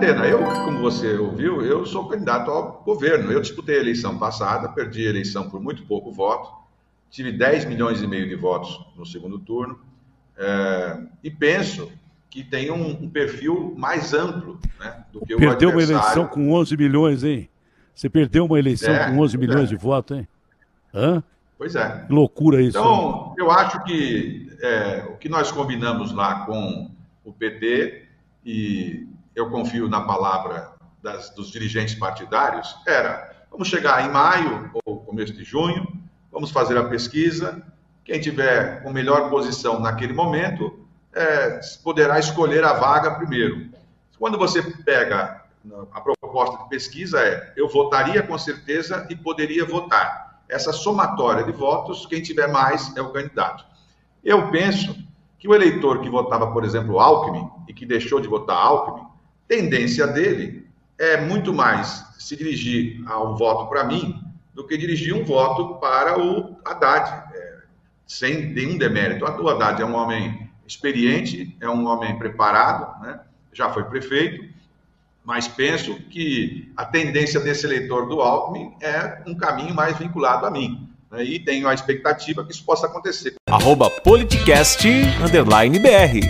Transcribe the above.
Atena, eu, como você ouviu, eu sou candidato ao governo. Eu disputei a eleição passada, perdi a eleição por muito pouco voto, tive 10 milhões e meio de votos no segundo turno, é, e penso que tem um, um, perfil mais amplo né, do que Perdeu o uma eleição com 11 milhões, hein? Você perdeu uma eleição é, com 11 milhões é. de votos, hein? Hã? Pois é. Que loucura isso. Então, eu acho que é, o que nós combinamos lá com o PT, e eu confio na palavra das, dos dirigentes partidários, era: vamos chegar em maio ou começo de junho, vamos fazer a pesquisa. Quem tiver com melhor posição naquele momento é, poderá escolher a vaga primeiro. Quando você pega a proposta de pesquisa, é eu votaria com certeza e poderia votar essa somatória de votos, quem tiver mais é o candidato. Eu penso que o eleitor que votava, por exemplo, Alckmin e que deixou de votar Alckmin, tendência dele é muito mais se dirigir a um voto para mim do que dirigir um voto para o Haddad, é, sem nenhum demérito. O Haddad é um homem experiente, é um homem preparado, né? já foi prefeito, mas penso que a tendência desse eleitor do Alckmin é um caminho mais vinculado a mim. Né? E tenho a expectativa que isso possa acontecer. Arroba politicast, underline BR.